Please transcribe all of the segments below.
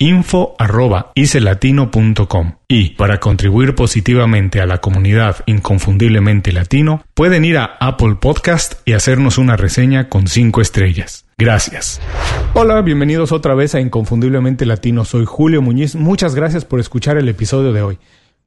info.icelatino.com y para contribuir positivamente a la comunidad inconfundiblemente latino pueden ir a Apple Podcast y hacernos una reseña con 5 estrellas. Gracias. Hola, bienvenidos otra vez a Inconfundiblemente Latino. Soy Julio Muñiz. Muchas gracias por escuchar el episodio de hoy.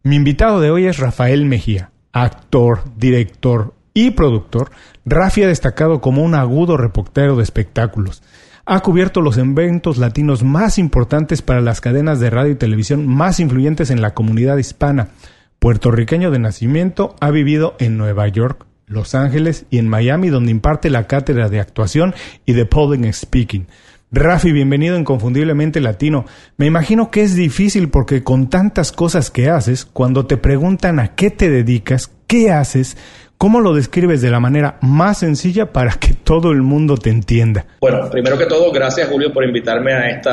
Mi invitado de hoy es Rafael Mejía, actor, director y productor. Rafi ha destacado como un agudo reportero de espectáculos ha cubierto los eventos latinos más importantes para las cadenas de radio y televisión más influyentes en la comunidad hispana. Puertorriqueño de nacimiento, ha vivido en Nueva York, Los Ángeles y en Miami, donde imparte la cátedra de actuación y de public speaking. Rafi, bienvenido Inconfundiblemente Latino. Me imagino que es difícil porque con tantas cosas que haces, cuando te preguntan a qué te dedicas, qué haces, ¿Cómo lo describes de la manera más sencilla para que todo el mundo te entienda? Bueno, primero que todo, gracias Julio por invitarme a, este,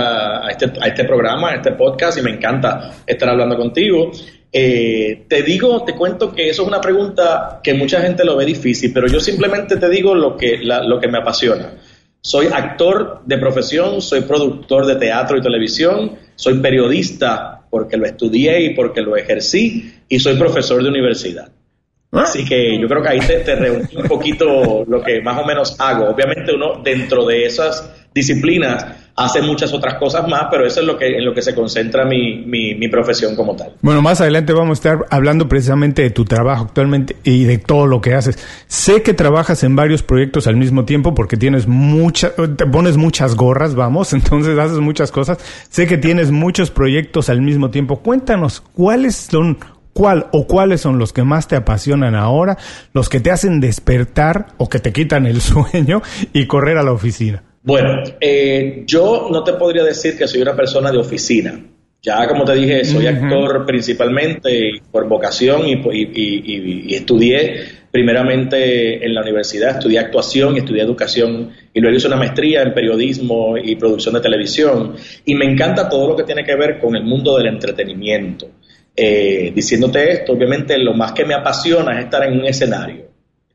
este programa, a este podcast y me encanta estar hablando contigo. Eh, te digo, te cuento que eso es una pregunta que mucha gente lo ve difícil, pero yo simplemente te digo lo que, lo que me apasiona. Soy actor de profesión, soy productor de teatro y televisión, soy periodista porque lo estudié y porque lo ejercí y soy profesor de universidad. Así que yo creo que ahí te, te reuní un poquito lo que más o menos hago. Obviamente uno dentro de esas disciplinas hace muchas otras cosas más, pero eso es lo que, en lo que se concentra mi, mi, mi, profesión como tal. Bueno, más adelante vamos a estar hablando precisamente de tu trabajo actualmente y de todo lo que haces. Sé que trabajas en varios proyectos al mismo tiempo porque tienes muchas, te pones muchas gorras, vamos, entonces haces muchas cosas. Sé que tienes muchos proyectos al mismo tiempo. Cuéntanos, ¿cuáles son ¿Cuál o cuáles son los que más te apasionan ahora, los que te hacen despertar o que te quitan el sueño y correr a la oficina? Bueno, eh, yo no te podría decir que soy una persona de oficina. Ya como te dije, soy actor principalmente por vocación y, y, estudié primeramente en la universidad, estudié actuación y estudié educación y luego hice una maestría en periodismo y producción de televisión y me encanta todo lo que tiene que ver con el mundo del entretenimiento. Eh, diciéndote esto, obviamente lo más que me apasiona es estar en un escenario,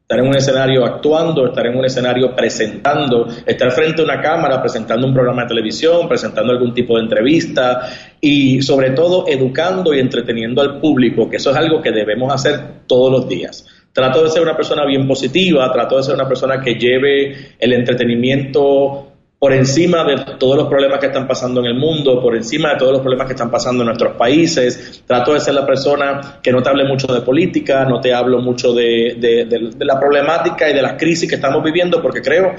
estar en un escenario actuando, estar en un escenario presentando, estar frente a una cámara presentando un programa de televisión, presentando algún tipo de entrevista y sobre todo educando y entreteniendo al público, que eso es algo que debemos hacer todos los días. Trato de ser una persona bien positiva, trato de ser una persona que lleve el entretenimiento por encima de todos los problemas que están pasando en el mundo, por encima de todos los problemas que están pasando en nuestros países. Trato de ser la persona que no te hable mucho de política, no te hablo mucho de, la problemática y de las crisis que estamos viviendo, porque creo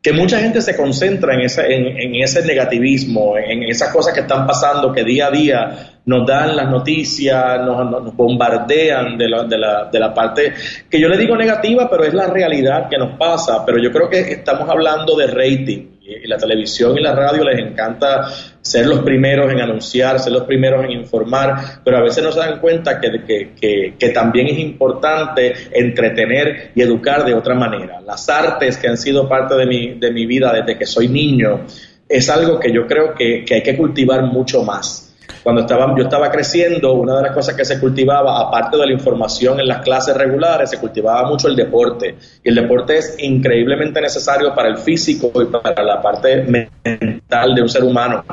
que mucha gente se concentra en ese, en, ese negativismo, en, esas cosas que están pasando, que día a día nos dan las noticias, nos, nos bombardean de la, de, la, de la parte que yo le digo negativa, pero es la realidad que nos pasa. Pero yo creo que estamos hablando de rating y la televisión y la radio les encanta ser los primeros en anunciar, ser los primeros en informar, pero a veces no se dan cuenta que, que, también es importante entretener y educar de otra manera. Las artes que han sido parte de mi, de mi vida desde que soy niño es algo que yo creo que, que hay que cultivar mucho más. Cuando estaba, yo estaba creciendo, una de las cosas que se cultivaba, aparte de la información en las clases regulares, se cultivaba mucho el deporte. Y el deporte es increíblemente necesario para el físico y para la parte mental de un ser humano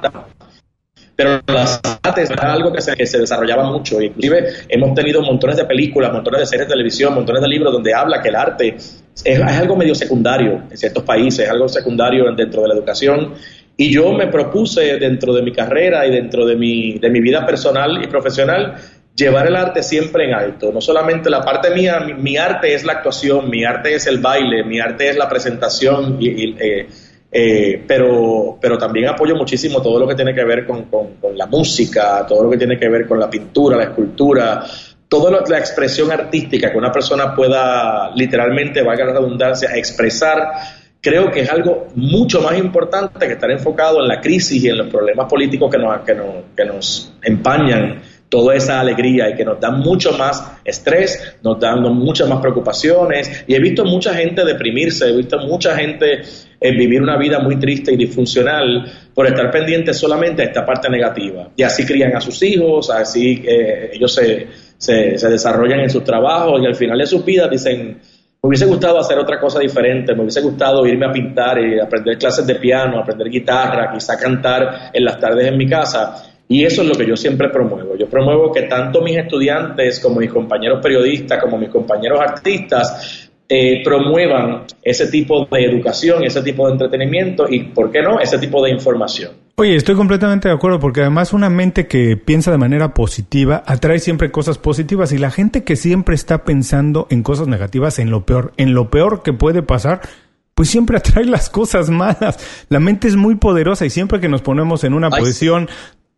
pero las artes era algo que se, desarrollaba mucho. Inclusive hemos tenido montones de películas, montones de series de televisión, montones de libros donde habla que el arte es, es algo medio secundario en ciertos países, es algo secundario dentro de la educación. Y yo me propuse dentro de mi carrera y dentro de mi, de mi vida personal y profesional llevar el arte siempre en alto. No solamente la parte mía, mi, arte es la actuación, mi arte es el baile, mi arte es la presentación y, eh, eh, pero, pero también apoyo muchísimo todo lo que tiene que ver con, la música, todo lo que tiene que ver con la pintura, la escultura, toda la expresión artística que una persona pueda literalmente, valga la redundancia, expresar, creo que es algo mucho más importante que estar enfocado en la crisis y en los problemas políticos que nos, empañan toda esa alegría y que nos dan mucho más estrés, nos dan muchas más preocupaciones. Y he visto mucha gente deprimirse, he visto mucha gente eh, vivir una vida muy triste y disfuncional por estar pendiente solamente a esta parte negativa. Y así crían a sus hijos, así eh, ellos se, se desarrollan en sus trabajos y al final de sus vidas dicen, me hubiese gustado hacer otra cosa diferente, me hubiese gustado irme a pintar y aprender clases de piano, aprender guitarra, quizá cantar en las tardes en mi casa y eso es lo que yo siempre promuevo. Yo promuevo que tanto mis estudiantes como mis compañeros periodistas, como mis compañeros artistas, eh, promuevan ese tipo de educación, ese tipo de entretenimiento y, ¿por qué no?, ese tipo de información. Oye, estoy completamente de acuerdo porque además una mente que piensa de manera positiva atrae siempre cosas positivas y la gente que siempre está pensando en cosas negativas, en lo peor, en lo peor que puede pasar, pues siempre atrae las cosas malas. La mente es muy poderosa y siempre que nos ponemos en una posición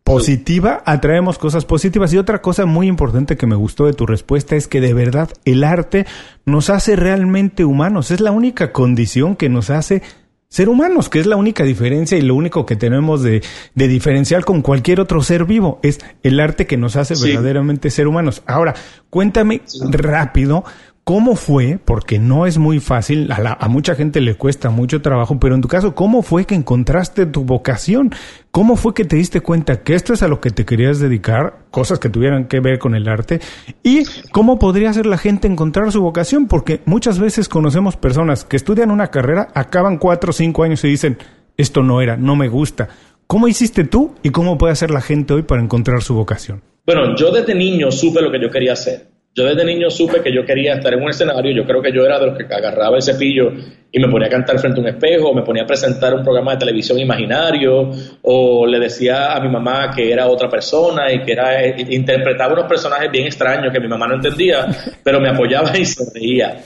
positiva, atraemos cosas positivas. Y otra cosa muy importante que me gustó de tu respuesta es que de verdad el arte nos hace realmente humanos. Es la única condición que nos hace ser humanos, que es la única diferencia y lo único que tenemos de, de diferencial con cualquier otro ser vivo. Es el arte que nos hace verdaderamente ser humanos. Ahora, cuéntame rápido ¿Cómo fue? Porque no es muy fácil, a, mucha gente le cuesta mucho trabajo, pero en tu caso, ¿cómo fue que encontraste tu vocación? ¿Cómo fue que te diste cuenta que esto es a lo que te querías dedicar, cosas que tuvieran que ver con el arte? ¿Y cómo podría hacer la gente encontrar su vocación? Porque muchas veces conocemos personas que estudian una carrera, acaban cuatro o cinco años y dicen, esto no era, no me gusta. ¿Cómo hiciste tú y cómo puede hacer la gente hoy para encontrar su vocación? Bueno, yo desde niño supe lo que yo quería hacer. Yo desde niño supe que yo quería estar en un escenario, yo creo que yo era de los que agarraba el cepillo y me ponía a cantar frente a un espejo, me ponía a presentar un programa de televisión imaginario, o le decía a mi mamá que era otra persona y que era interpretaba unos personajes bien extraños que mi mamá no entendía, pero me apoyaba y se reía.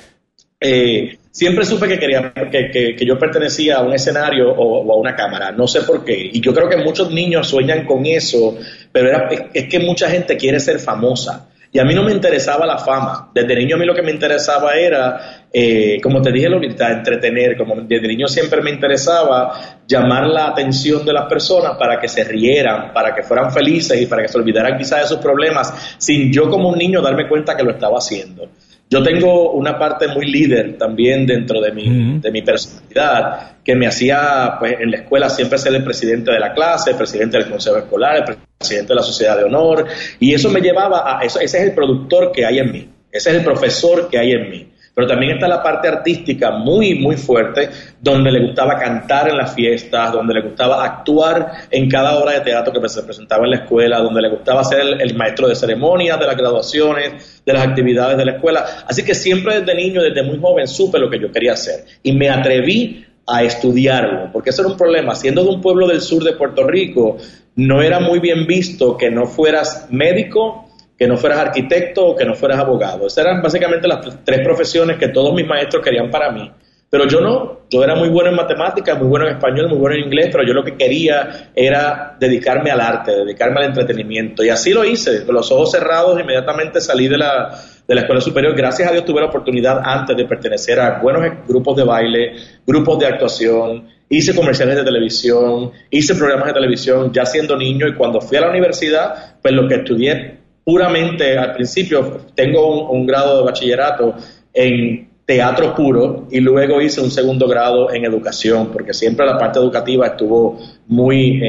Eh, siempre supe que quería que, yo pertenecía a un escenario o, a una cámara, no sé por qué. Y yo creo que muchos niños sueñan con eso, pero era, es que mucha gente quiere ser famosa. Y a mí no me interesaba la fama. Desde niño a mí lo que me interesaba era, eh, como te dije ahorita, entretener. Como desde niño siempre me interesaba llamar la atención de las personas para que se rieran, para que fueran felices y para que se olvidaran quizás de sus problemas, sin yo como un niño darme cuenta que lo estaba haciendo. Yo tengo una parte muy líder también dentro de mi, de mi personalidad que me hacía pues, en la escuela siempre ser el presidente de la clase, el presidente del consejo escolar, el presidente de la sociedad de honor, y eso me llevaba a eso, ese es el productor que hay en mí, ese es el profesor que hay en mí. Pero también está la parte artística muy, muy fuerte, donde le gustaba cantar en las fiestas, donde le gustaba actuar en cada obra de teatro que se presentaba en la escuela, donde le gustaba ser el, maestro de ceremonias, de las graduaciones, de las actividades de la escuela. Así que siempre desde niño, desde muy joven, supe lo que yo quería hacer. Y me atreví a estudiarlo, porque eso era un problema. Siendo de un pueblo del sur de Puerto Rico, no era muy bien visto que no fueras médico que no fueras arquitecto o que no fueras abogado. Esas eran básicamente las tres profesiones que todos mis maestros querían para mí. Pero yo no, yo era muy bueno en matemáticas, muy bueno en español, muy bueno en inglés, pero yo lo que quería era dedicarme al arte, dedicarme al entretenimiento. Y así lo hice, con los ojos cerrados, inmediatamente salí de la, de la escuela superior. Gracias a Dios tuve la oportunidad antes de pertenecer a buenos grupos de baile, grupos de actuación, hice comerciales de televisión, hice programas de televisión ya siendo niño y cuando fui a la universidad, pues lo que estudié puramente al principio, tengo un, grado de bachillerato en teatro puro y luego hice un segundo grado en educación, porque siempre la parte educativa estuvo muy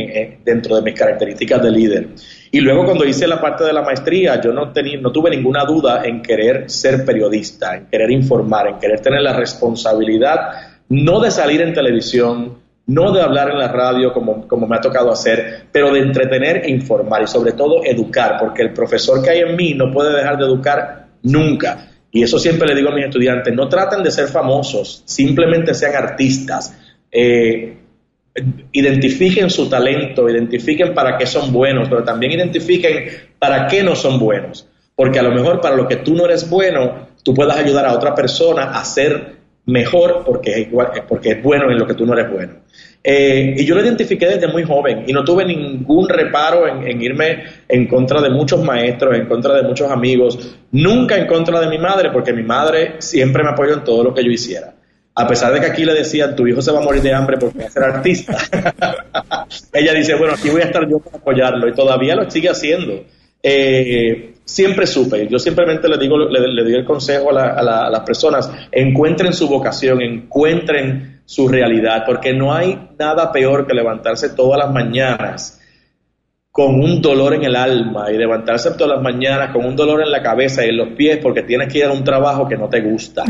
dentro de mis características de líder. Y luego cuando hice la parte de la maestría, yo no, tenía, no tuve ninguna duda en querer ser periodista, en querer informar, en querer tener la responsabilidad no de salir en televisión, no de hablar en la radio como, como me ha tocado hacer, pero de entretener e informar y sobre todo educar, porque el profesor que hay en mí no puede dejar de educar nunca. Y eso siempre le digo a mis estudiantes, no traten de ser famosos, simplemente sean artistas. Eh, identifiquen su talento, identifiquen para qué son buenos, pero también identifiquen para qué no son buenos. Porque a lo mejor para lo que tú no eres bueno, tú puedas ayudar a otra persona a ser mejor porque es, igual, porque es bueno en lo que tú no eres bueno. Eh, y yo lo identifiqué desde muy joven y no tuve ningún reparo en, irme en contra de muchos maestros, en contra de muchos amigos, nunca en contra de mi madre, porque mi madre siempre me apoyó en todo lo que yo hiciera. A pesar de que aquí le decían, tu hijo se va a morir de hambre porque va a ser artista, ella dice, bueno, aquí voy a estar yo para apoyarlo y todavía lo sigue haciendo. Eh, siempre supe, yo simplemente le digo, le, le doy el consejo a, a las personas, encuentren su vocación, encuentren su realidad, porque no hay nada peor que levantarse todas las mañanas con un dolor en el alma y levantarse todas las mañanas con un dolor en la cabeza y en los pies porque tienes que ir a un trabajo que no te gusta.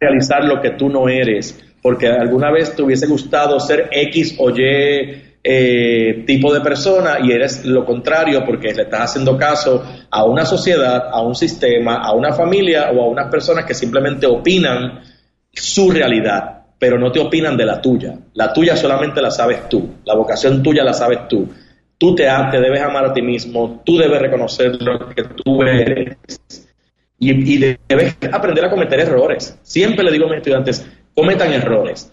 Realizar lo que tú no eres, porque alguna vez te hubiese gustado ser X o Y eh, tipo de persona y eres lo contrario porque le estás haciendo caso a una sociedad, a un sistema, a una familia o a unas personas que simplemente opinan su realidad, pero no te opinan de la tuya. La tuya solamente la sabes tú, la vocación tuya la sabes tú. Tú te, te debes amar a ti mismo, tú debes reconocer lo que tú eres y, y debes aprender a cometer errores. Siempre le digo a mis estudiantes, cometan errores,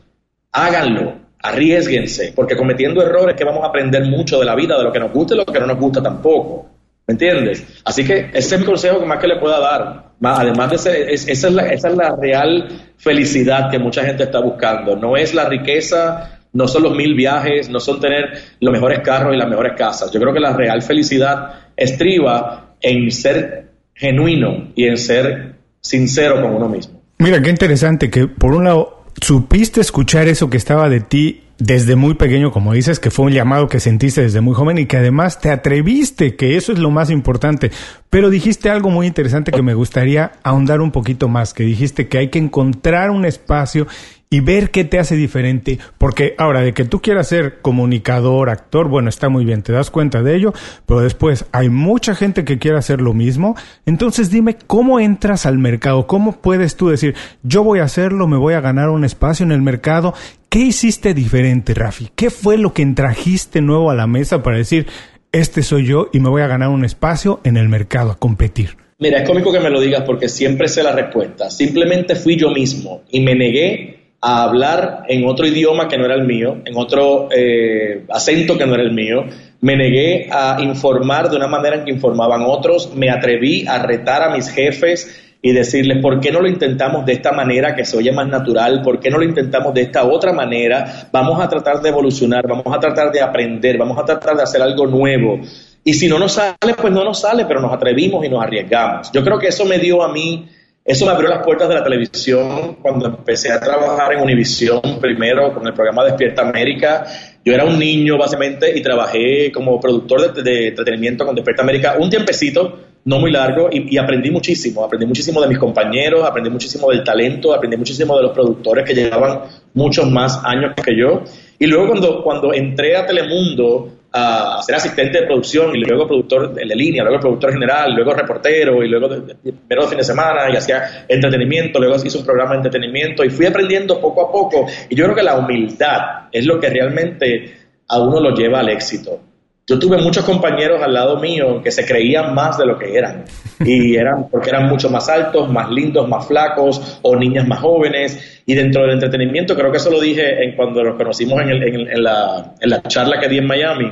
háganlo, arriesguense, porque cometiendo errores que vamos a aprender mucho de la vida, de lo que nos gusta y lo que no nos gusta tampoco. ¿Me entiendes? Así que ese es mi consejo que más que le pueda dar. Además de ser, esa, es la, esa es la real felicidad que mucha gente está buscando. No es la riqueza, no son los mil viajes, no son tener los mejores carros y las mejores casas. Yo creo que la real felicidad estriba en ser genuino y en ser sincero con uno mismo. Mira, qué interesante que por un lado supiste escuchar eso que estaba de ti desde muy pequeño, como dices, que fue un llamado que sentiste desde muy joven y que además te atreviste, que eso es lo más importante. Pero dijiste algo muy interesante que me gustaría ahondar un poquito más, que dijiste que hay que encontrar un espacio y ver qué te hace diferente. Porque ahora, de que tú quieras ser comunicador, actor, bueno, está muy bien, te das cuenta de ello, pero después hay mucha gente que quiere hacer lo mismo. Entonces dime, ¿cómo entras al mercado? ¿Cómo puedes tú decir, yo voy a hacerlo, me voy a ganar un espacio en el mercado? ¿Qué hiciste diferente, Rafi? ¿Qué fue lo que trajiste nuevo a la mesa para decir, este soy yo y me voy a ganar un espacio en el mercado a competir? Mira, es cómico que me lo digas porque siempre sé la respuesta. Simplemente fui yo mismo y me negué a hablar en otro idioma que no era el mío, en otro eh, acento que no era el mío. Me negué a informar de una manera en que informaban otros. Me atreví a retar a mis jefes y decirles, ¿por qué no lo intentamos de esta manera que se oye más natural? ¿Por qué no lo intentamos de esta otra manera? Vamos a tratar de evolucionar, vamos a tratar de aprender, vamos a tratar de hacer algo nuevo. Y si no nos sale, pues no nos sale, pero nos atrevimos y nos arriesgamos. Yo creo que eso me dio a mí eso me abrió las puertas de la televisión cuando empecé a trabajar en Univisión primero con el programa Despierta América. Yo era un niño básicamente y trabajé como productor de, entretenimiento con Despierta América un tiempecito, no muy largo, y, aprendí muchísimo. Aprendí muchísimo de mis compañeros, aprendí muchísimo del talento, aprendí muchísimo de los productores que llevaban muchos más años que yo. Y luego cuando, cuando entré a Telemundo, a ser asistente de producción y luego productor de línea, luego productor general, luego reportero y luego primero de fin de semana y hacía entretenimiento, luego hice un programa de entretenimiento y fui aprendiendo poco a poco y yo creo que la humildad es lo que realmente a uno lo lleva al éxito. Yo tuve muchos compañeros al lado mío que se creían más de lo que eran y eran porque eran mucho más altos, más lindos, más flacos o niñas más jóvenes y dentro del entretenimiento creo que eso lo dije en cuando nos conocimos en, en, la, en la, charla que di en Miami.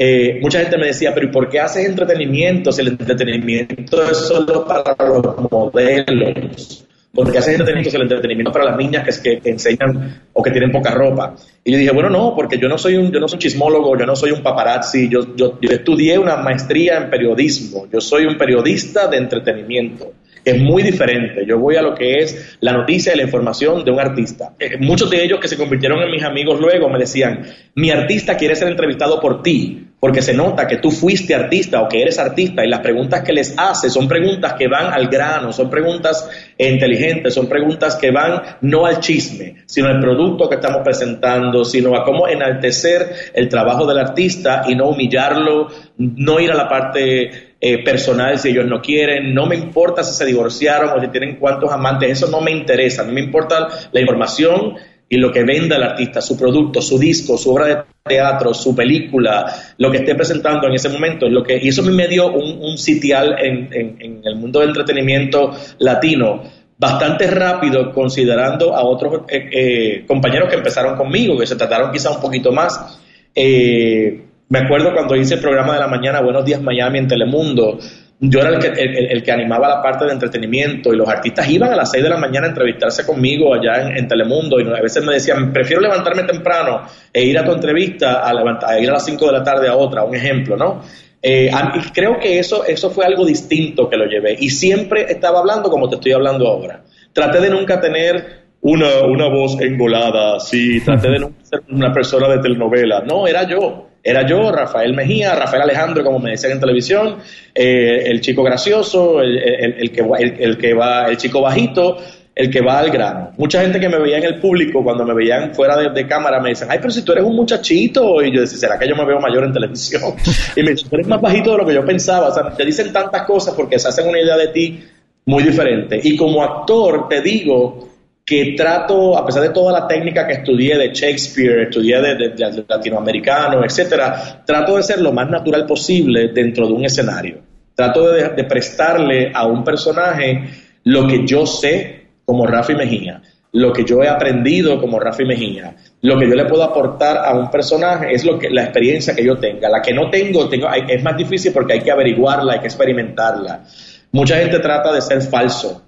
Eh, mucha gente me decía, pero ¿y por qué haces entretenimiento si el entretenimiento es solo para los modelos? Porque hace entretenimiento, el entretenimiento para las niñas que, que, enseñan o que tienen poca ropa. Y yo dije, bueno, no, porque yo no soy un, yo no soy un chismólogo, yo no soy un paparazzi, yo, yo, estudié una maestría en periodismo, yo soy un periodista de entretenimiento. es muy diferente. Yo voy a lo que es la noticia y la información de un artista. Eh, muchos de ellos que se convirtieron en mis amigos luego me decían, mi artista quiere ser entrevistado por ti, porque se nota que tú fuiste artista o que eres artista y las preguntas que les haces son preguntas que van al grano, son preguntas inteligentes, son preguntas que van no al chisme, sino al producto que estamos presentando, sino a cómo enaltecer el trabajo del artista y no humillarlo, no ir a la parte eh, personal si ellos no quieren, no me importa si se divorciaron o si tienen cuántos amantes, eso no me interesa, a mí me importa la información y lo que venda el artista, su producto, su disco, su obra de teatro, su película, lo que esté presentando en ese momento. Lo que, y eso me dio un, sitial en, el mundo del entretenimiento latino bastante rápido considerando a otros eh, eh, compañeros que empezaron conmigo, que se trataron quizá un poquito más. Eh, me acuerdo cuando hice el programa de la mañana Buenos Días Miami en Telemundo, yo era el que, el, que, animaba la parte de entretenimiento y los artistas iban a las 6 de la mañana a entrevistarse conmigo allá en, Telemundo y a veces me decían, prefiero levantarme temprano e ir a tu entrevista a, levantar, ir a las 5 de la tarde a otra, un ejemplo, ¿no? Eh, y creo que eso, eso fue algo distinto que lo llevé y siempre estaba hablando como te estoy hablando ahora. Traté de nunca tener una, una voz engolada, sí, traté de nunca ser una persona de telenovela, no, era yo era yo, Rafael Mejía, Rafael Alejandro, como me decían en televisión, eh, el chico gracioso, el, que, el, que va, el chico bajito, el que va al grano. Mucha gente que me veía en el público, cuando me veían fuera de, cámara, me dicen, ay, pero si tú eres un muchachito, y yo decía, ¿será que yo me veo mayor en televisión? Y me dicen, tú eres más bajito de lo que yo pensaba, o sea, te dicen tantas cosas porque se hacen una idea de ti muy diferente. Y como actor, te digo, que trato, a pesar de toda la técnica que estudié de Shakespeare, estudié de, latinoamericano, etcétera, trato de ser lo más natural posible dentro de un escenario. Trato de, prestarle a un personaje lo que yo sé como Rafi Mejía, lo que yo he aprendido como Rafi Mejía, lo que yo le puedo aportar a un personaje es lo que la experiencia que yo tenga. La que no tengo, tengo es más difícil porque hay que averiguarla, hay que experimentarla. Mucha gente trata de ser falso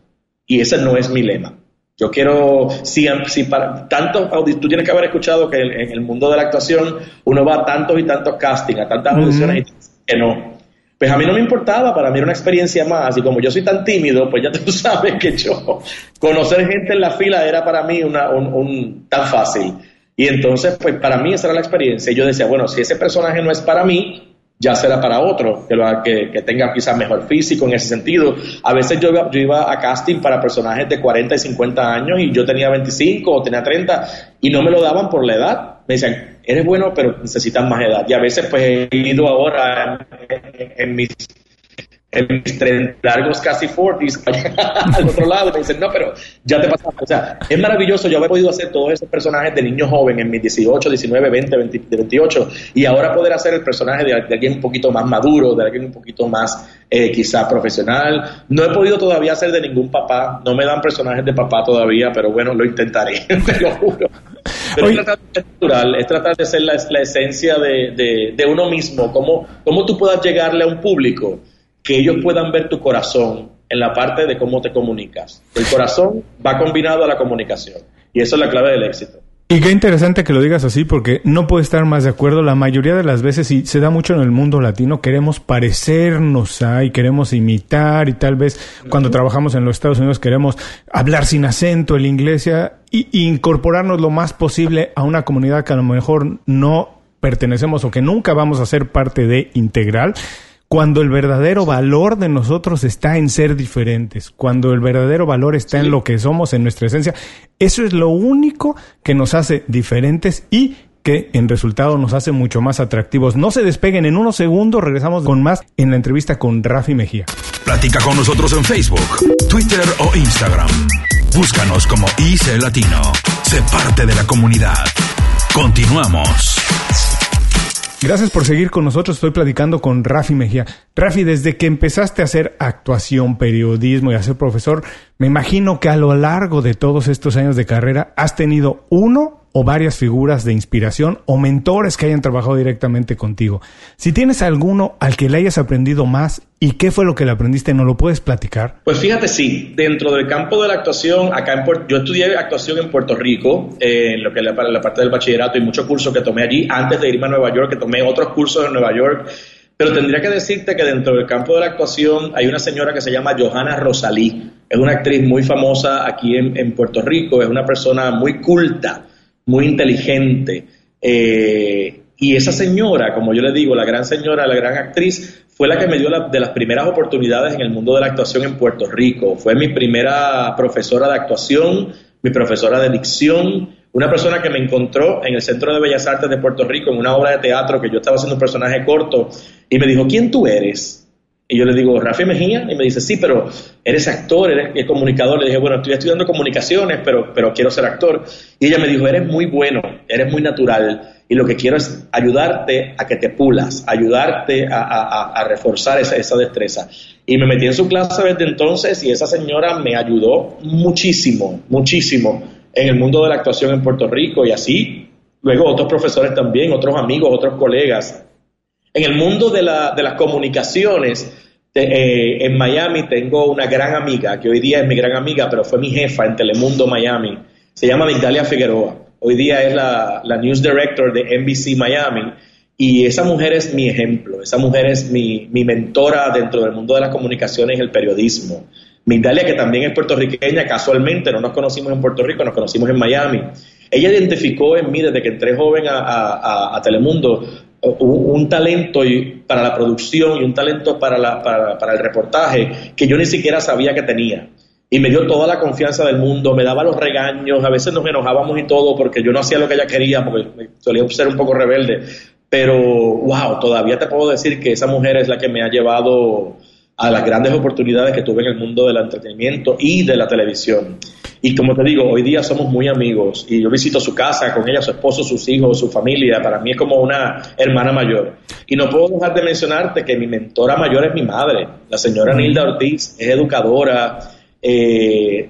y ese no es mi lema. Yo quiero, si, si para tantos, tú tienes que haber escuchado que en, el mundo de la actuación uno va a tantos y tantos castings, a tantas audiciones y que no. Pues a mí no me importaba, para mí era una experiencia más. Y como yo soy tan tímido, pues ya tú sabes que yo, conocer gente en la fila era para mí una, un, tan fácil. Y entonces, pues para mí esa era la experiencia. Y yo decía, bueno, si ese personaje no es para mí, ya será para otro, que, lo, que, tenga quizás mejor físico en ese sentido. A veces yo, yo, iba a casting para personajes de 40 y 50 años y yo tenía 25 o tenía 30 y no me lo daban por la edad. Me decían, eres bueno, pero necesitas más edad. Y a veces pues he ido ahora en mis en mis largos casi 40 al otro lado y me dicen, no, pero ya te pasa. O sea, es maravilloso yo haber podido hacer todos esos personajes de niño joven en mis 18, 19, 20, 28 y ahora poder hacer el personaje de, alguien un poquito más maduro, de alguien un poquito más eh, quizá profesional. No he podido todavía hacer de ningún papá, no me dan personajes de papá todavía, pero bueno, lo intentaré, te lo juro. Pero es tratar de ser natural, es tratar de ser la, la esencia de, de, de uno mismo, cómo, cómo tú puedas llegarle a un público que ellos puedan ver tu corazón en la parte de cómo te comunicas. El corazón va combinado a la comunicación y eso es la clave del éxito. Y qué interesante que lo digas así porque no puedo estar más de acuerdo. La mayoría de las veces, y se da mucho en el mundo latino, queremos parecernos a y queremos imitar y tal vez cuando trabajamos en los Estados Unidos queremos hablar sin acento el inglés y, y incorporarnos lo más posible a una comunidad que a lo mejor no pertenecemos o que nunca vamos a ser parte de integral cuando el verdadero valor de nosotros está en ser diferentes, cuando el verdadero valor está en lo que somos, en nuestra esencia, eso es lo único que nos hace diferentes y que en resultado nos hace mucho más atractivos. No se despeguen en unos segundos, regresamos con más en la entrevista con Rafi Mejía. Platica con nosotros en Facebook, Twitter o Instagram. Búscanos como IC Latino. Sé parte de la comunidad. Continuamos. Gracias por seguir con nosotros. Estoy platicando con Rafi Mejía. Rafi, desde que empezaste a hacer actuación, periodismo y a ser profesor, me imagino que a lo largo de todos estos años de carrera has tenido uno o varias figuras de inspiración o mentores que hayan trabajado directamente contigo. Si tienes alguno al que le hayas aprendido más y qué fue lo que le aprendiste, ¿no lo puedes platicar? Pues fíjate, sí, dentro del campo de la actuación, acá en Puerto, yo estudié actuación en Puerto Rico, eh, en lo que la, la parte del bachillerato y muchos cursos que tomé allí antes de irme a Nueva York, que tomé otros cursos en Nueva York pero tendría que decirte que dentro del campo de la actuación hay una señora que se llama Johanna Rosalí. Es una actriz muy famosa aquí en, Puerto Rico, es una persona muy culta, muy inteligente. Eh, y esa señora, como yo le digo, la gran señora, la gran actriz, fue la que me dio de las primeras oportunidades en el mundo de la actuación en Puerto Rico. Fue mi primera profesora de actuación, mi profesora de dicción, una persona que me encontró en el Centro de Bellas Artes de Puerto Rico en una obra de teatro que yo estaba haciendo un personaje corto y me dijo, ¿quién tú eres? Y yo le digo, Rafi Mejía, y me dice, sí, pero eres actor, eres comunicador. Le dije, bueno, estoy estudiando comunicaciones, pero, pero quiero ser actor. Y ella me dijo, eres muy bueno, eres muy natural, y lo que quiero es ayudarte a que te pulas, ayudarte a, reforzar esa, esa destreza. Y me metí en su clase desde entonces y esa señora me ayudó muchísimo, muchísimo en el mundo de la actuación en Puerto Rico y así, luego otros profesores también, otros amigos, otros colegas. En el mundo de, la, de las comunicaciones, eh, en Miami tengo una gran amiga, que hoy día es mi gran amiga, pero fue mi jefa en Telemundo Miami. Se llama Migdalia Figueroa. Hoy día es la, la News Director de NBC Miami. Y esa mujer es mi ejemplo, esa mujer es mi, mi mentora dentro del mundo de las comunicaciones y el periodismo. Migdalia, que también es puertorriqueña, casualmente no nos conocimos en Puerto Rico, nos conocimos en Miami. Ella identificó en mí desde que entré joven a, Telemundo un, talento para la producción y un talento para, para, el reportaje que yo ni siquiera sabía que tenía. Y me dio toda la confianza del mundo, me daba los regaños, a veces nos enojábamos y todo porque yo no hacía lo que ella quería, porque solía ser un poco rebelde. Pero, wow, todavía te puedo decir que esa mujer es la que me ha llevado a las grandes oportunidades que tuve en el mundo del entretenimiento y de la televisión. Y como te digo, hoy día somos muy amigos y yo visito su casa con ella, su esposo, sus hijos, su familia. Para mí es como una hermana mayor. Y no puedo dejar de mencionarte que mi mentora mayor es mi madre, la señora Nilda Ortiz, es educadora. Eh,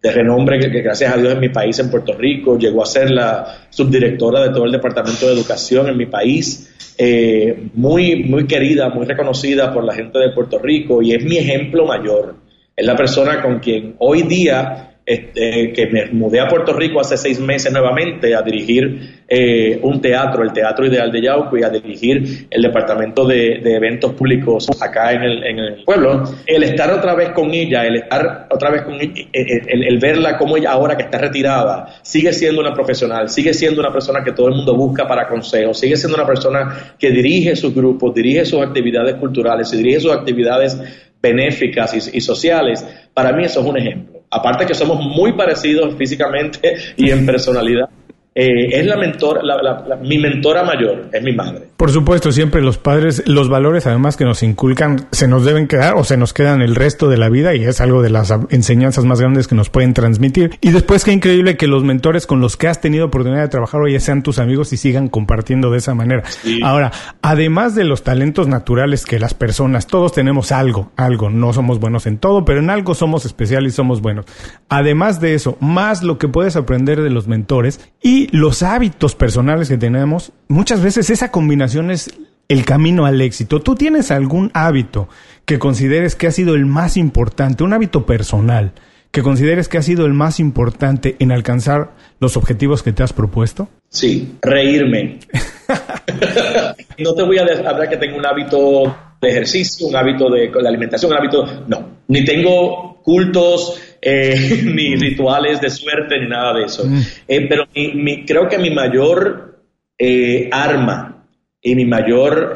de renombre que, gracias a Dios en mi país, en Puerto Rico, llegó a ser la subdirectora de todo el Departamento de Educación en mi país, eh, muy, muy querida, muy reconocida por la gente de Puerto Rico y es mi ejemplo mayor. Es la persona con quien hoy día este, que me mudé a Puerto Rico hace seis meses nuevamente a dirigir eh, un teatro, el Teatro Ideal de Yauco, y a dirigir el departamento de, eventos públicos acá en el, pueblo. El estar otra vez con ella, el estar otra vez con ella, eh, eh, el, verla como ella ahora que está retirada, sigue siendo una profesional, sigue siendo una persona que todo el mundo busca para consejos, sigue siendo una persona que dirige sus grupos, dirige sus actividades culturales, dirige sus actividades benéficas y sociales. Para mí eso es un ejemplo aparte que somos muy parecidos físicamente y en personalidad, eh, es la mentora, mi mentora mayor, es mi madre. Por supuesto, siempre los padres, los valores además que nos inculcan, se nos deben quedar o se nos quedan el resto de la vida y es algo de las enseñanzas más grandes que nos pueden transmitir. Y después qué increíble que los mentores con los que has tenido oportunidad de trabajar hoy sean tus amigos y sigan compartiendo de esa manera. Ahora, además de los talentos naturales que las personas, todos tenemos algo, algo, no somos buenos en todo, pero en algo somos especiales y somos buenos. Además de eso, más lo que puedes aprender de los mentores y los hábitos personales que tenemos, muchas veces esa combinación es el camino al éxito. ¿Tú tienes algún hábito que consideres que ha sido el más importante, un hábito personal, que consideres que ha sido el más importante en alcanzar los objetivos que te has propuesto? Sí, reírme. no te voy a hablar que tengo un hábito de ejercicio, un hábito de, alimentación, un hábito... No, ni tengo cultos, eh, ni rituales de suerte, ni nada de eso. Mm. Eh, pero mi, creo que mi mayor eh, arma y mi mayor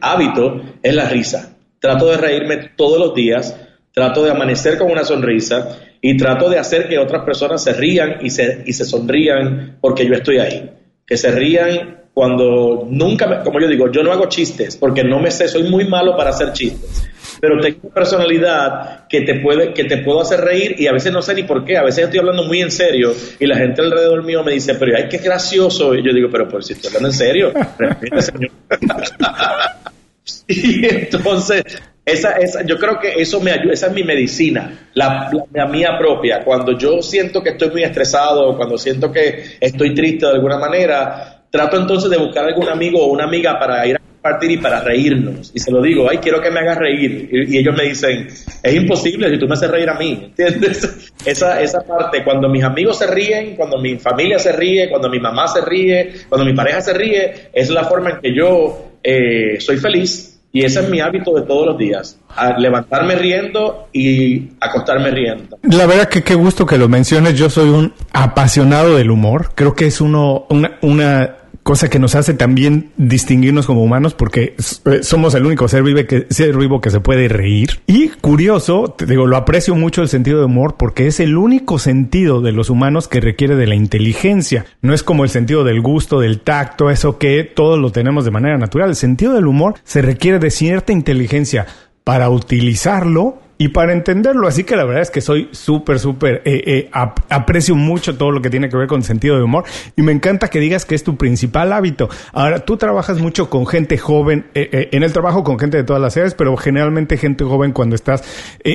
hábito es la risa. Trato de reírme todos los días, trato de amanecer con una sonrisa y trato de hacer que otras personas se rían y se, y se sonrían porque yo estoy ahí. Que se rían cuando nunca, como yo digo, yo no hago chistes porque no me sé, soy muy malo para hacer chistes pero tengo una personalidad que te puede que te puedo hacer reír y a veces no sé ni por qué, a veces estoy hablando muy en serio y la gente alrededor mío me dice, pero ay, qué gracioso, y yo digo, pero por si estoy hablando en serio, señor. y entonces, esa, esa, yo creo que eso me ayuda, esa es mi medicina, la, la, mía propia. Cuando yo siento que estoy muy estresado, cuando siento que estoy triste de alguna manera, trato entonces de buscar algún amigo o una amiga para ir a partir y para reírnos. Y se lo digo, ay, quiero que me hagas reír. Y, ellos me dicen, es imposible si tú me haces reír a mí. ¿Entiendes? Esa, esa parte, cuando mis amigos se ríen, cuando mi familia se ríe, cuando mi mamá se ríe, cuando mi pareja se ríe, es la forma en que yo eh, soy feliz y ese es mi hábito de todos los días, levantarme riendo y acostarme riendo. La verdad que qué gusto que lo menciones, yo soy un apasionado del humor, creo que es uno, una, una cosa que nos hace también distinguirnos como humanos porque eh, somos el único ser, vive que, ser vivo que se puede reír. Y curioso, te digo, lo aprecio mucho el sentido de humor porque es el único sentido de los humanos que requiere de la inteligencia. No es como el sentido del gusto, del tacto, eso que todos lo tenemos de manera natural. El sentido del humor se requiere de cierta inteligencia para utilizarlo y para entenderlo. Así que la verdad es que soy súper, súper, eh, eh, aprecio mucho todo lo que tiene que ver con sentido de humor y me encanta que digas que es tu principal hábito. Ahora, tú trabajas mucho con gente joven, eh, en el trabajo con gente de todas las edades, pero generalmente gente joven cuando estás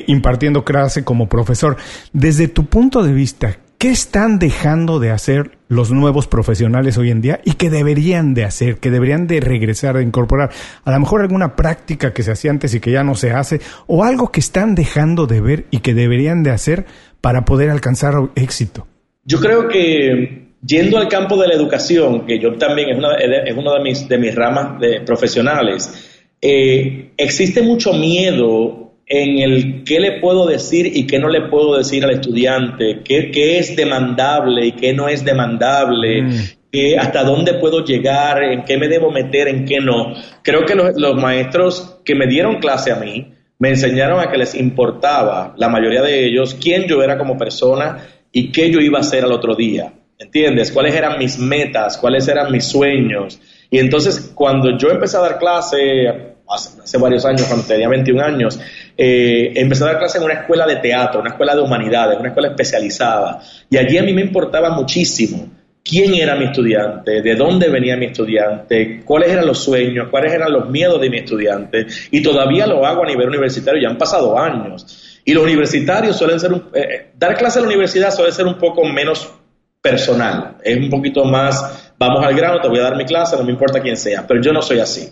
impartiendo clase como profesor. Desde tu punto de vista, ¿Qué están dejando de hacer los nuevos profesionales hoy en día y qué deberían de hacer, que deberían de regresar, de incorporar? A lo mejor alguna práctica que se hacía antes y que ya no se hace, o algo que están dejando de ver y que deberían de hacer para poder alcanzar éxito. Yo creo que yendo al campo de la educación, que yo también es una, es una de, mis, de mis ramas profesionales, eh, existe mucho miedo en el qué le puedo decir y qué no le puedo decir al estudiante, qué, es demandable y qué no es demandable, mm. hasta dónde puedo llegar, en qué me debo meter, en qué no. Creo que los, los, maestros que me dieron clase a mí me enseñaron a que les importaba, la mayoría de ellos, quién yo era como persona y qué yo iba a hacer al otro día. ¿Entiendes? ¿Cuáles eran mis metas? ¿Cuáles eran mis sueños? Y entonces cuando yo empecé a dar clase, hace, varios años, cuando tenía 21 años, eh, empecé a dar clases en una escuela de teatro, una escuela de humanidades, una escuela especializada. Y allí a mí me importaba muchísimo quién era mi estudiante, de dónde venía mi estudiante, cuáles eran los sueños, cuáles eran los miedos de mi estudiante. Y todavía lo hago a nivel universitario, ya han pasado años. Y los universitarios suelen ser, un, eh, eh, dar clase a la universidad suele ser un poco menos personal, es un poquito más, vamos al grano, te voy a dar mi clase, no me importa quién sea, pero yo no soy así.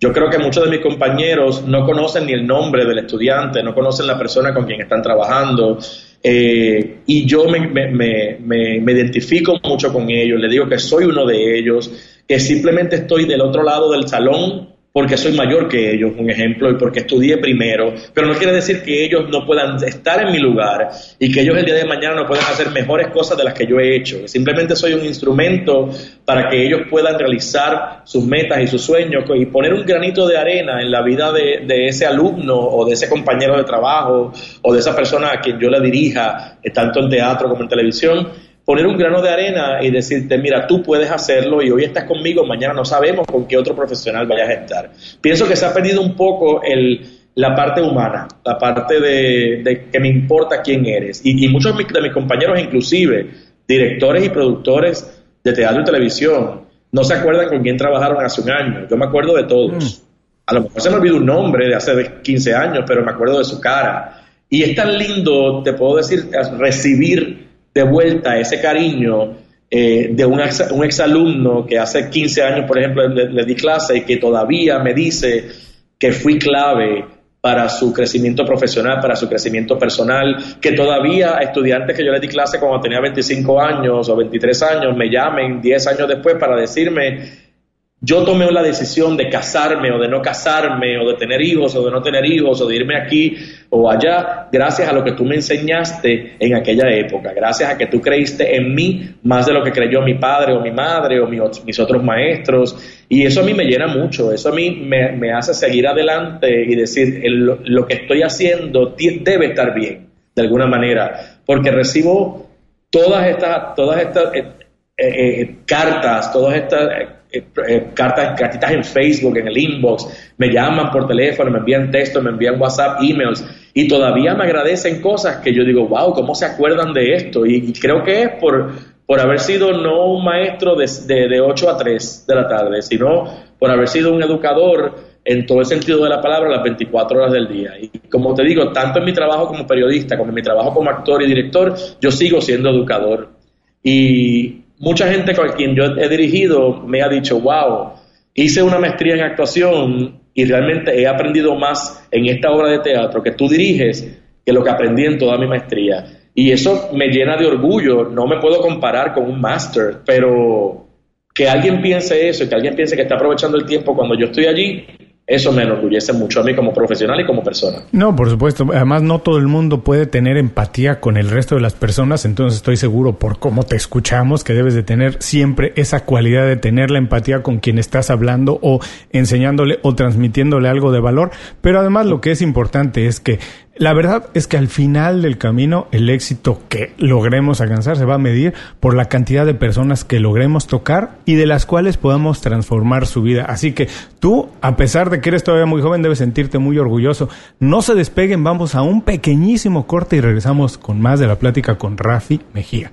Yo creo que muchos de mis compañeros no conocen ni el nombre del estudiante, no conocen la persona con quien están trabajando. Eh, y yo me, me, me, identifico mucho con ellos, le digo que soy uno de ellos, que simplemente estoy del otro lado del salón porque soy mayor que ellos, un ejemplo, y porque estudié primero, pero no quiere decir que ellos no puedan estar en mi lugar y que ellos el día de mañana no puedan hacer mejores cosas de las que yo he hecho. Simplemente soy un instrumento para que ellos puedan realizar sus metas y sus sueños y poner un granito de arena en la vida de, de ese alumno o de ese compañero de trabajo o de esa persona a quien yo le dirija, tanto en teatro como en televisión poner un grano de arena y decirte, mira, tú puedes hacerlo y hoy estás conmigo, mañana no sabemos con qué otro profesional vayas a estar. Pienso que se ha perdido un poco el, la parte humana, la parte de, que me importa quién eres. Y, muchos de mis compañeros, inclusive directores y productores de teatro y televisión, no se acuerdan con quién trabajaron hace un año. Yo me acuerdo de todos. Mm. A lo mejor se me olvidó un nombre de hace 15 años, pero me acuerdo de su cara. Y es tan lindo, te puedo decir, recibir de vuelta ese cariño eh, de un, ex, un exalumno que hace 15 años, por ejemplo, le, di clase y que todavía me dice que fui clave para su crecimiento profesional, para su crecimiento personal, que todavía estudiantes que yo le di clase cuando tenía 25 años o 23 años me llamen 10 años después para decirme yo tomé la decisión de casarme o de no casarme o de tener hijos o de no tener hijos o de irme aquí o allá gracias a lo que tú me enseñaste en aquella época, gracias a que tú creíste en mí más de lo que creyó mi padre o mi madre o mis otros maestros. Y eso a mí me llena mucho, eso a mí me, hace seguir adelante y decir lo que estoy haciendo debe estar bien de alguna manera. Porque recibo todas estas, todas estas eh, eh, eh, cartas, todas estas eh, cartas, cartitas en Facebook, en el inbox, me llaman por teléfono, me envían textos, me envían WhatsApp, emails y todavía me agradecen cosas que yo digo, wow, ¿cómo se acuerdan de esto? Y, creo que es por, por haber sido no un maestro de, de, 8 a 3 de la tarde, sino por haber sido un educador en todo el sentido de la palabra las 24 horas del día. Y como te digo, tanto en mi trabajo como periodista, como en mi trabajo como actor y director, yo sigo siendo educador. Y mucha gente con quien yo he dirigido me ha dicho, wow, hice una maestría en actuación y realmente he aprendido más en esta obra de teatro que tú diriges que lo que aprendí en toda mi maestría. Y eso me llena de orgullo. No me puedo comparar con un máster, pero que alguien piense eso que alguien piense que está aprovechando el tiempo cuando yo estoy allí, eso me enorgullece mucho a mí como profesional y como persona. No, por supuesto. Además, no todo el mundo puede tener empatía con el resto de las personas, entonces estoy seguro por cómo te escuchamos que debes de tener siempre esa cualidad de tener la empatía con quien estás hablando o enseñándole o transmitiéndole algo de valor. Pero además lo que es importante es que la verdad es que al final del camino el éxito que logremos alcanzar se va a medir por la cantidad de personas que logremos tocar y de las cuales podamos transformar su vida. Así que tú, a pesar de que eres todavía muy joven, debes sentirte muy orgulloso. No se despeguen, vamos a un pequeñísimo corte y regresamos con más de la plática con Rafi Mejía.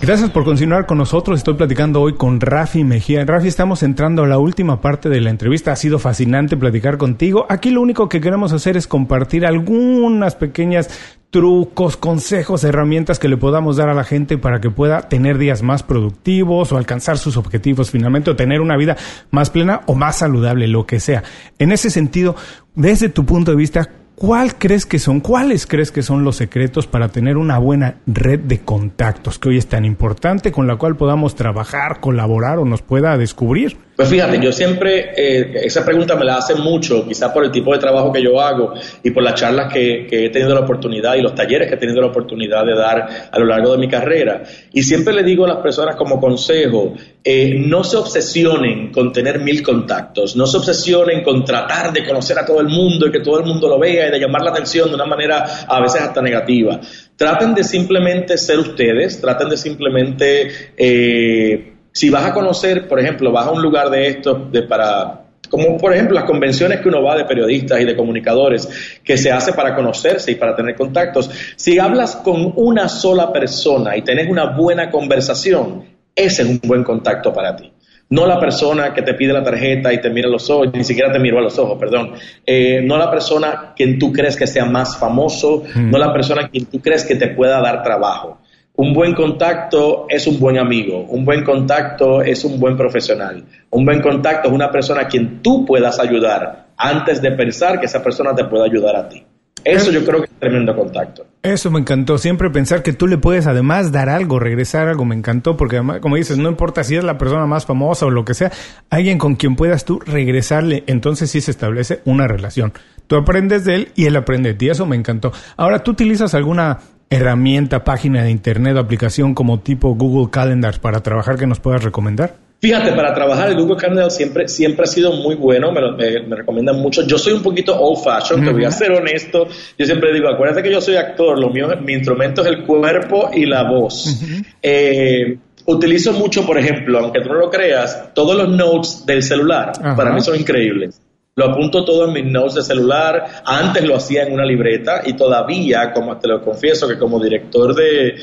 Gracias por continuar con nosotros. Estoy platicando hoy con Rafi Mejía. Rafi, estamos entrando a la última parte de la entrevista. Ha sido fascinante platicar contigo. Aquí lo único que queremos hacer es compartir algunas pequeñas trucos, consejos, herramientas que le podamos dar a la gente para que pueda tener días más productivos o alcanzar sus objetivos finalmente o tener una vida más plena o más saludable, lo que sea. En ese sentido, desde tu punto de vista, ¿Cuál crees que son, cuáles crees que son los secretos para tener una buena red de contactos que hoy es tan importante con la cual podamos trabajar, colaborar o nos pueda descubrir? Pues fíjate, yo siempre, eh, esa pregunta me la hacen mucho, quizás por el tipo de trabajo que yo hago y por las charlas que, he tenido la oportunidad y los talleres que he tenido la oportunidad de dar a lo largo de mi carrera. Y siempre le digo a las personas como consejo, eh, no se obsesionen con tener mil contactos, no se obsesionen con tratar de conocer a todo el mundo y que todo el mundo lo vea y de llamar la atención de una manera a veces hasta negativa. Traten de simplemente ser ustedes, traten de simplemente... Eh, si vas a conocer, por ejemplo, vas a un lugar de esto de para como por ejemplo las convenciones que uno va de periodistas y de comunicadores que se hace para conocerse y para tener contactos, si hablas con una sola persona y tenés una buena conversación, ese es un buen contacto para ti. No la persona que te pide la tarjeta y te mira a los ojos, ni siquiera te miró a los ojos, perdón. Eh, no la persona quien tú crees que sea más famoso, mm. no la persona quien tú crees que te pueda dar trabajo. Un buen contacto es un buen amigo, un buen contacto es un buen profesional, un buen contacto es una persona a quien tú puedas ayudar antes de pensar que esa persona te pueda ayudar a ti. Eso yo creo que es tremendo contacto. Eso me encantó. Siempre pensar que tú le puedes además dar algo, regresar algo, me encantó. Porque además, como dices, no importa si es la persona más famosa o lo que sea, alguien con quien puedas tú regresarle. Entonces sí se establece una relación. Tú aprendes de él y él aprende de ti. Eso me encantó. Ahora, ¿tú utilizas alguna herramienta, página de internet o aplicación como tipo Google Calendar para trabajar que nos puedas recomendar? Fíjate, para trabajar el Google Calendar siempre, siempre ha sido muy bueno, me, me, recomiendan mucho. Yo soy un poquito old fashion, te voy a ser honesto. Yo siempre digo, acuérdate que yo soy actor, lo mío, mi instrumento es el cuerpo y la voz. Eh, utilizo mucho, por ejemplo, aunque tú no lo creas, todos los notes del celular. Para mí son increíbles. Lo apunto todo en mis notes de celular. Antes lo hacía en una libreta y todavía, como te lo confieso, que como director de,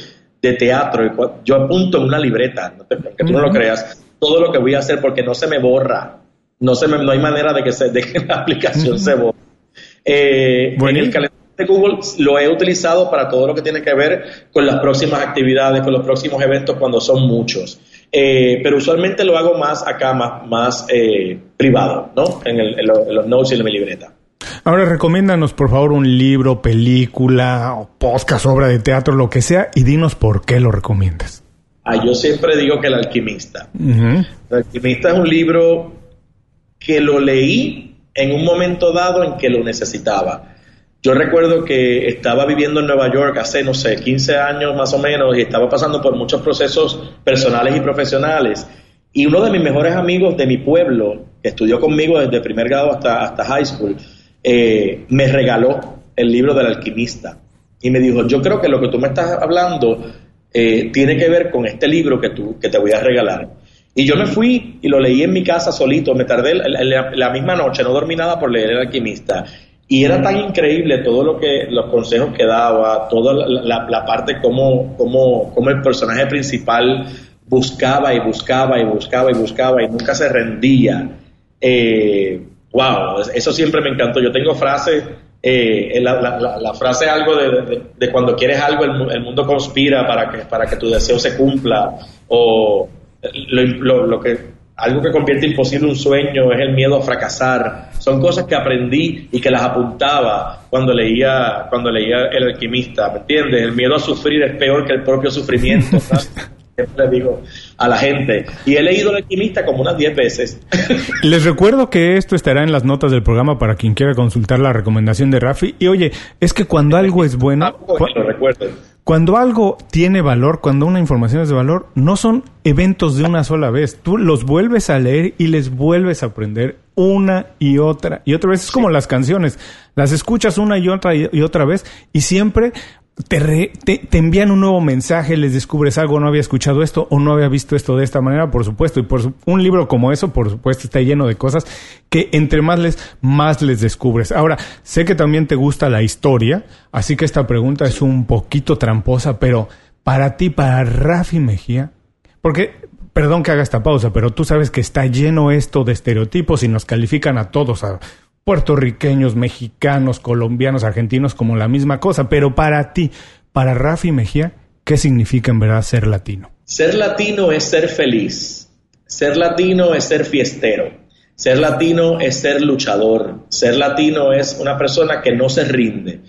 teatro, yo apunto en una libreta, aunque tú no lo creas, todo lo que voy a hacer porque no se me borra. No, se me, no hay manera de que, se, de que la aplicación se borre. Eh, en el calendario de Google lo he utilizado para todo lo que tiene que ver con las próximas actividades, con los próximos eventos cuando son muchos. Eh, pero usualmente lo hago más acá, más, más eh, privado, ¿no? En, los notes y en mi libreta. Ahora recomiéndanos por favor un libro, película, o podcast, obra de teatro, lo que sea, y dinos por qué lo recomiendas. Ah, yo siempre digo que El Alquimista. El Alquimista es un libro que lo leí en un momento dado en que lo necesitaba. Yo recuerdo que estaba viviendo en Nueva York hace, no sé, 15 años más o menos y estaba pasando por muchos procesos personales y profesionales. Y uno de mis mejores amigos de mi pueblo, que estudió conmigo desde primer grado hasta, hasta high school, eh, me regaló el libro del alquimista. Y me dijo, yo creo que lo que tú me estás hablando eh, tiene que ver con este libro que, tú, que te voy a regalar. Y yo me fui y lo leí en mi casa solito, me tardé la misma noche, no dormí nada por leer El alquimista. Y era tan increíble todo lo que, los consejos que daba, toda la, parte como, como, como el personaje principal buscaba y buscaba y buscaba y buscaba y nunca se rendía. Eh, wow, eso siempre me encantó. Yo tengo frases, eh, la, la, la, frase algo de, de, cuando quieres algo, el, mundo conspira para que, para que tu deseo se cumpla, o lo, lo, lo que algo que convierte imposible un sueño es el miedo a fracasar. Son cosas que aprendí y que las apuntaba cuando leía, cuando leía El alquimista, ¿me entiendes? El miedo a sufrir es peor que el propio sufrimiento. Siempre le digo a la gente. Y he leído El alquimista como unas 10 veces. Les recuerdo que esto estará en las notas del programa para quien quiera consultar la recomendación de Rafi. Y oye, es que cuando algo es bueno... Ah, cuando algo tiene valor, cuando una información es de valor, no son eventos de una sola vez. Tú los vuelves a leer y les vuelves a aprender una y otra y otra vez. Es como las canciones. Las escuchas una y otra y otra vez y siempre te, te, envían un nuevo mensaje, les descubres algo, no había escuchado esto o no había visto esto de esta manera, por supuesto. Y por un libro como eso, por supuesto, está lleno de cosas que entre más les, más les descubres. Ahora, sé que también te gusta la historia, así que esta pregunta es un poquito tramposa, pero para ti, para Rafi Mejía, porque, perdón que haga esta pausa, pero tú sabes que está lleno esto de estereotipos y nos califican a todos, a puertorriqueños, mexicanos, colombianos, argentinos como la misma cosa, pero para ti, para Rafi Mejía, ¿qué significa en verdad ser latino? Ser latino es ser feliz, ser latino es ser fiestero, ser latino es ser luchador, ser latino es una persona que no se rinde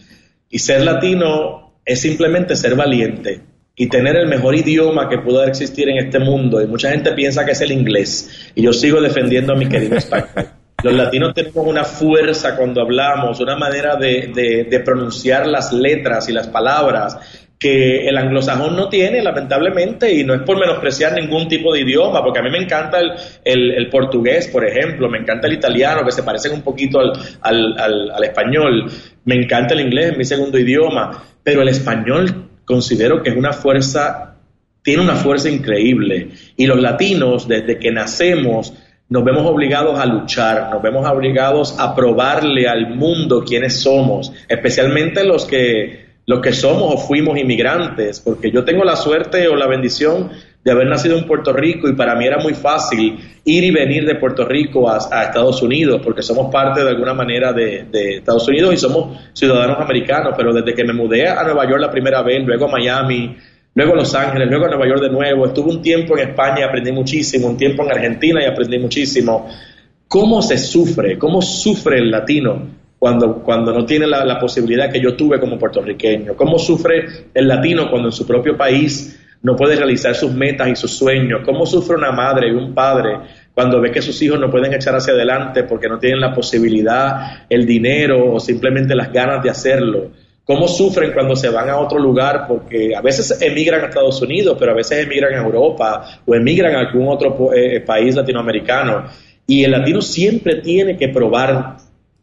y ser latino es simplemente ser valiente y tener el mejor idioma que pueda existir en este mundo. Y mucha gente piensa que es el inglés. Y yo sigo defendiendo a mi querido español. Los latinos tenemos una fuerza cuando hablamos, una manera de, pronunciar las letras y las palabras que el anglosajón no tiene, lamentablemente, y no es por menospreciar ningún tipo de idioma, porque a mí me encanta el, portugués, por ejemplo, me encanta el italiano, que se parecen un poquito al, al, español, me encanta el inglés, es mi segundo idioma, pero el español considero que es una fuerza, tiene una fuerza increíble, y los latinos, desde que nacemos, nos vemos obligados a luchar, nos vemos obligados a probarle al mundo quiénes somos, especialmente los que, los que somos o fuimos inmigrantes, porque yo tengo la suerte o la bendición de haber nacido en Puerto Rico y para mí era muy fácil ir y venir de Puerto Rico a, Estados Unidos, porque somos parte de alguna manera de, de, Estados Unidos y somos ciudadanos americanos, pero desde que me mudé a Nueva York la primera vez, luego a Miami, luego Los Ángeles, luego Nueva York de nuevo, estuve un tiempo en España y aprendí muchísimo, un tiempo en Argentina y aprendí muchísimo. ¿Cómo se sufre? ¿Cómo sufre el latino cuando, cuando no tiene la, la posibilidad que yo tuve como puertorriqueño? ¿Cómo sufre el latino cuando en su propio país no puede realizar sus metas y sus sueños? ¿Cómo sufre una madre y un padre cuando ve que sus hijos no pueden echar hacia adelante porque no tienen la posibilidad, el dinero o simplemente las ganas de hacerlo? Cómo sufren cuando se van a otro lugar, porque a veces emigran a Estados Unidos, pero a veces emigran a Europa o emigran a algún otro eh, país latinoamericano. Y el latino siempre tiene que probar,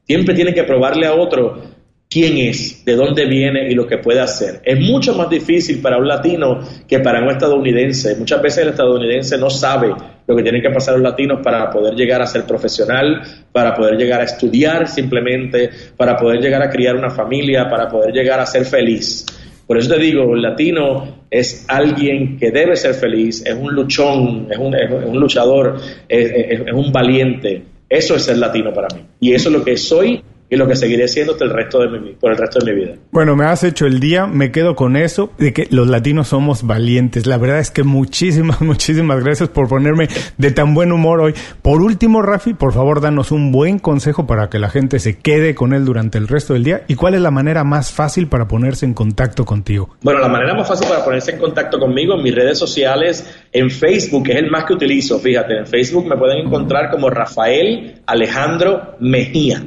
siempre tiene que probarle a otro quién es, de dónde viene y lo que puede hacer. Es mucho más difícil para un latino que para un estadounidense. Muchas veces el estadounidense no sabe lo que tienen que pasar los latinos para poder llegar a ser profesional, para poder llegar a estudiar simplemente, para poder llegar a criar una familia, para poder llegar a ser feliz. Por eso te digo, el latino es alguien que debe ser feliz, es un luchón, es un, luchador, es, es un valiente. Eso es ser latino para mí. Y eso es lo que soy y lo que seguiré siendo el resto de mi, por el resto de mi vida. Bueno, me has hecho el día, me quedo con eso, de que los latinos somos valientes. La verdad es que muchísimas, muchísimas gracias por ponerme de tan buen humor hoy. Por último, Rafi, por favor, danos un buen consejo para que la gente se quede con él durante el resto del día. ¿Y cuál es la manera más fácil para ponerse en contacto contigo? Bueno, la manera más fácil para ponerse en contacto conmigo en mis redes sociales, en Facebook, que es el más que utilizo. Fíjate, en Facebook me pueden encontrar como Rafael Alejandro Mejía.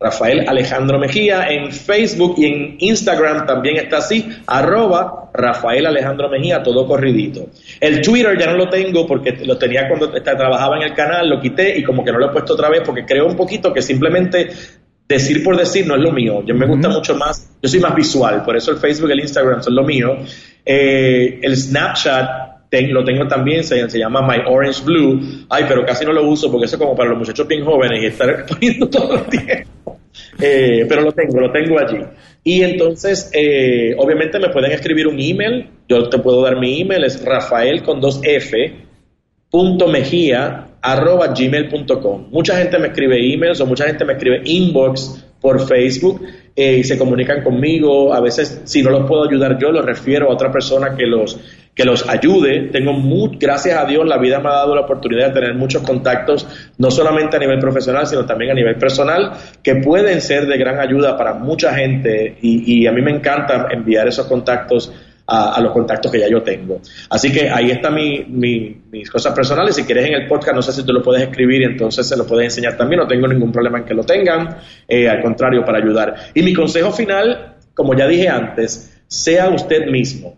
Rafael Alejandro Mejía. En Facebook y en Instagram también está así, arroba Rafael Alejandro Mejía, todo corridito. El Twitter ya no lo tengo porque lo tenía cuando trabajaba en el canal, lo quité y como que no lo he puesto otra vez porque creo un poquito que simplemente decir por decir no es lo mío. Yo me gusta mucho más, yo soy más visual, por eso el Facebook y el Instagram son lo mío. Eh, el Snapchat lo tengo también, se, se, llama My Orange Blue. Ay, pero casi no lo uso porque eso es como para los muchachos bien jóvenes y estar poniendo todo el tiempo. Eh, pero lo tengo, lo tengo allí. Y entonces, eh, obviamente me pueden escribir un email. Yo te puedo dar mi email, es rafael con dos F, punto mejía, arroba gmail.com. Mucha gente me escribe emails o mucha gente me escribe inbox por Facebook eh, y se comunican conmigo. A veces, si no los puedo ayudar yo, los refiero a otra persona que los, que los ayude. Tengo, muy, gracias a Dios, la vida me ha dado la oportunidad de tener muchos contactos, no solamente a nivel profesional, sino también a nivel personal, que pueden ser de gran ayuda para mucha gente y, y a mí me encanta enviar esos contactos a, los contactos que ya yo tengo. Así que ahí están mi, mis cosas personales. Si quieres en el podcast, no sé si tú lo puedes escribir y entonces se lo puedes enseñar también. No tengo ningún problema en que lo tengan. Eh, al contrario, para ayudar. Y mi consejo final, como ya dije antes, sea usted mismo.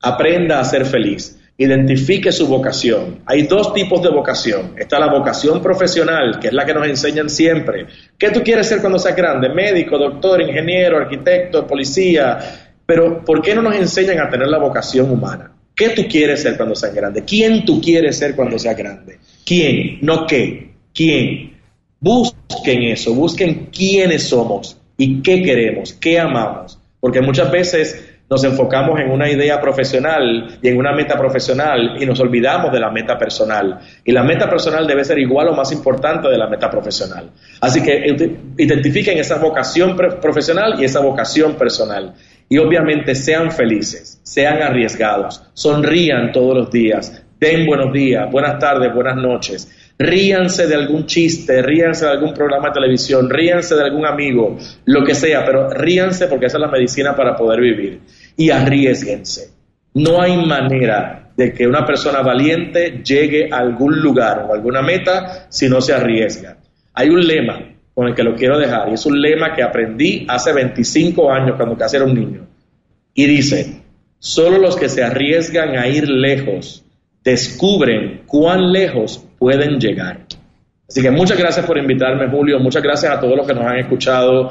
Aprenda a ser feliz identifique su vocación. Hay dos tipos de vocación. Está la vocación profesional, que es la que nos enseñan siempre. ¿Qué tú quieres ser cuando seas grande? Médico, doctor, ingeniero, arquitecto, policía, pero ¿por qué no nos enseñan a tener la vocación humana? ¿Qué tú quieres ser cuando seas grande? ¿Quién tú quieres ser cuando seas grande? ¿Quién? No qué. ¿Quién? Busquen eso, busquen quiénes somos y qué queremos, qué amamos. Porque muchas veces nos enfocamos en una idea profesional y en una meta profesional y nos olvidamos de la meta personal. Y la meta personal debe ser igual o más importante de la meta profesional. Así que identifiquen esa vocación profesional y esa vocación personal y obviamente sean felices, sean arriesgados, sonrían todos los días, den buenos días, buenas tardes, buenas noches, ríanse de algún chiste, ríanse de algún programa de televisión, ríanse de algún amigo, lo que sea, pero ríanse porque esa es la medicina para poder vivir y arriesguense. No hay manera de que una persona valiente llegue a algún lugar o alguna meta si no se arriesga. Hay un lema con el que lo quiero dejar. Y es un lema que aprendí hace 25 años cuando casi era un niño. Y dice, solo los que se arriesgan a ir lejos descubren cuán lejos pueden llegar. Así que muchas gracias por invitarme, Julio. Muchas gracias a todos los que nos han escuchado.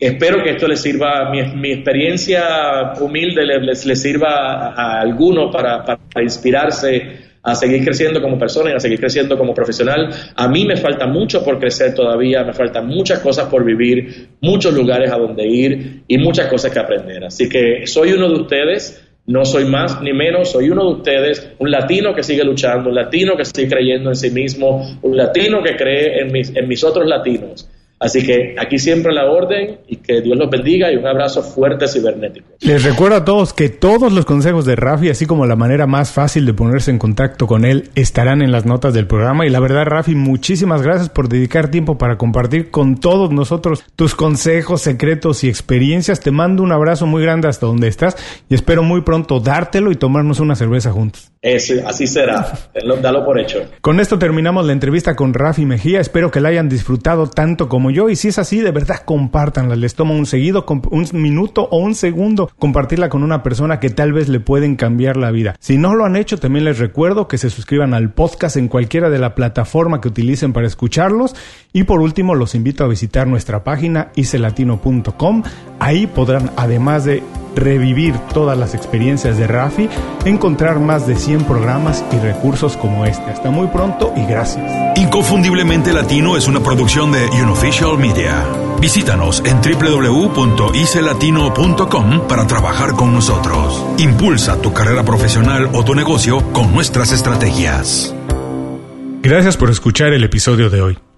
Espero que esto les sirva, mi, experiencia humilde les, sirva a, algunos para, para inspirarse a seguir creciendo como persona y a seguir creciendo como profesional. A mí me falta mucho por crecer todavía, me faltan muchas cosas por vivir, muchos lugares a donde ir y muchas cosas que aprender. Así que soy uno de ustedes, no soy más ni menos, soy uno de ustedes, un latino que sigue luchando, un latino que sigue creyendo en sí mismo, un latino que cree en mis, en mis otros latinos. Así que aquí siempre la orden y que Dios los bendiga y un abrazo fuerte cibernético. Les recuerdo a todos que todos los consejos de Rafi, así como la manera más fácil de ponerse en contacto con él, estarán en las notas del programa. Y la verdad, Rafi, muchísimas gracias por dedicar tiempo para compartir con todos nosotros tus consejos, secretos y experiencias. Te mando un abrazo muy grande hasta donde estás y espero muy pronto dártelo y tomarnos una cerveza juntos. Así será, dalo por hecho. Con esto terminamos la entrevista con Rafi Mejía. Espero que la hayan disfrutado tanto como yo. Y si es así, de verdad, compártanla. Les toma un seguido, un minuto o un segundo compartirla con una persona que tal vez le pueden cambiar la vida. Si no lo han hecho, también les recuerdo que se suscriban al podcast en cualquiera de la plataforma que utilicen para escucharlos. Y por último, los invito a visitar nuestra página icelatino.com. Ahí podrán, además de revivir todas las experiencias de Rafi, encontrar más de 100 programas y recursos como este. Hasta muy pronto y gracias. Inconfundiblemente Latino es una producción de Unofficial Media. Visítanos en www.icelatino.com para trabajar con nosotros. Impulsa tu carrera profesional o tu negocio con nuestras estrategias. Gracias por escuchar el episodio de hoy.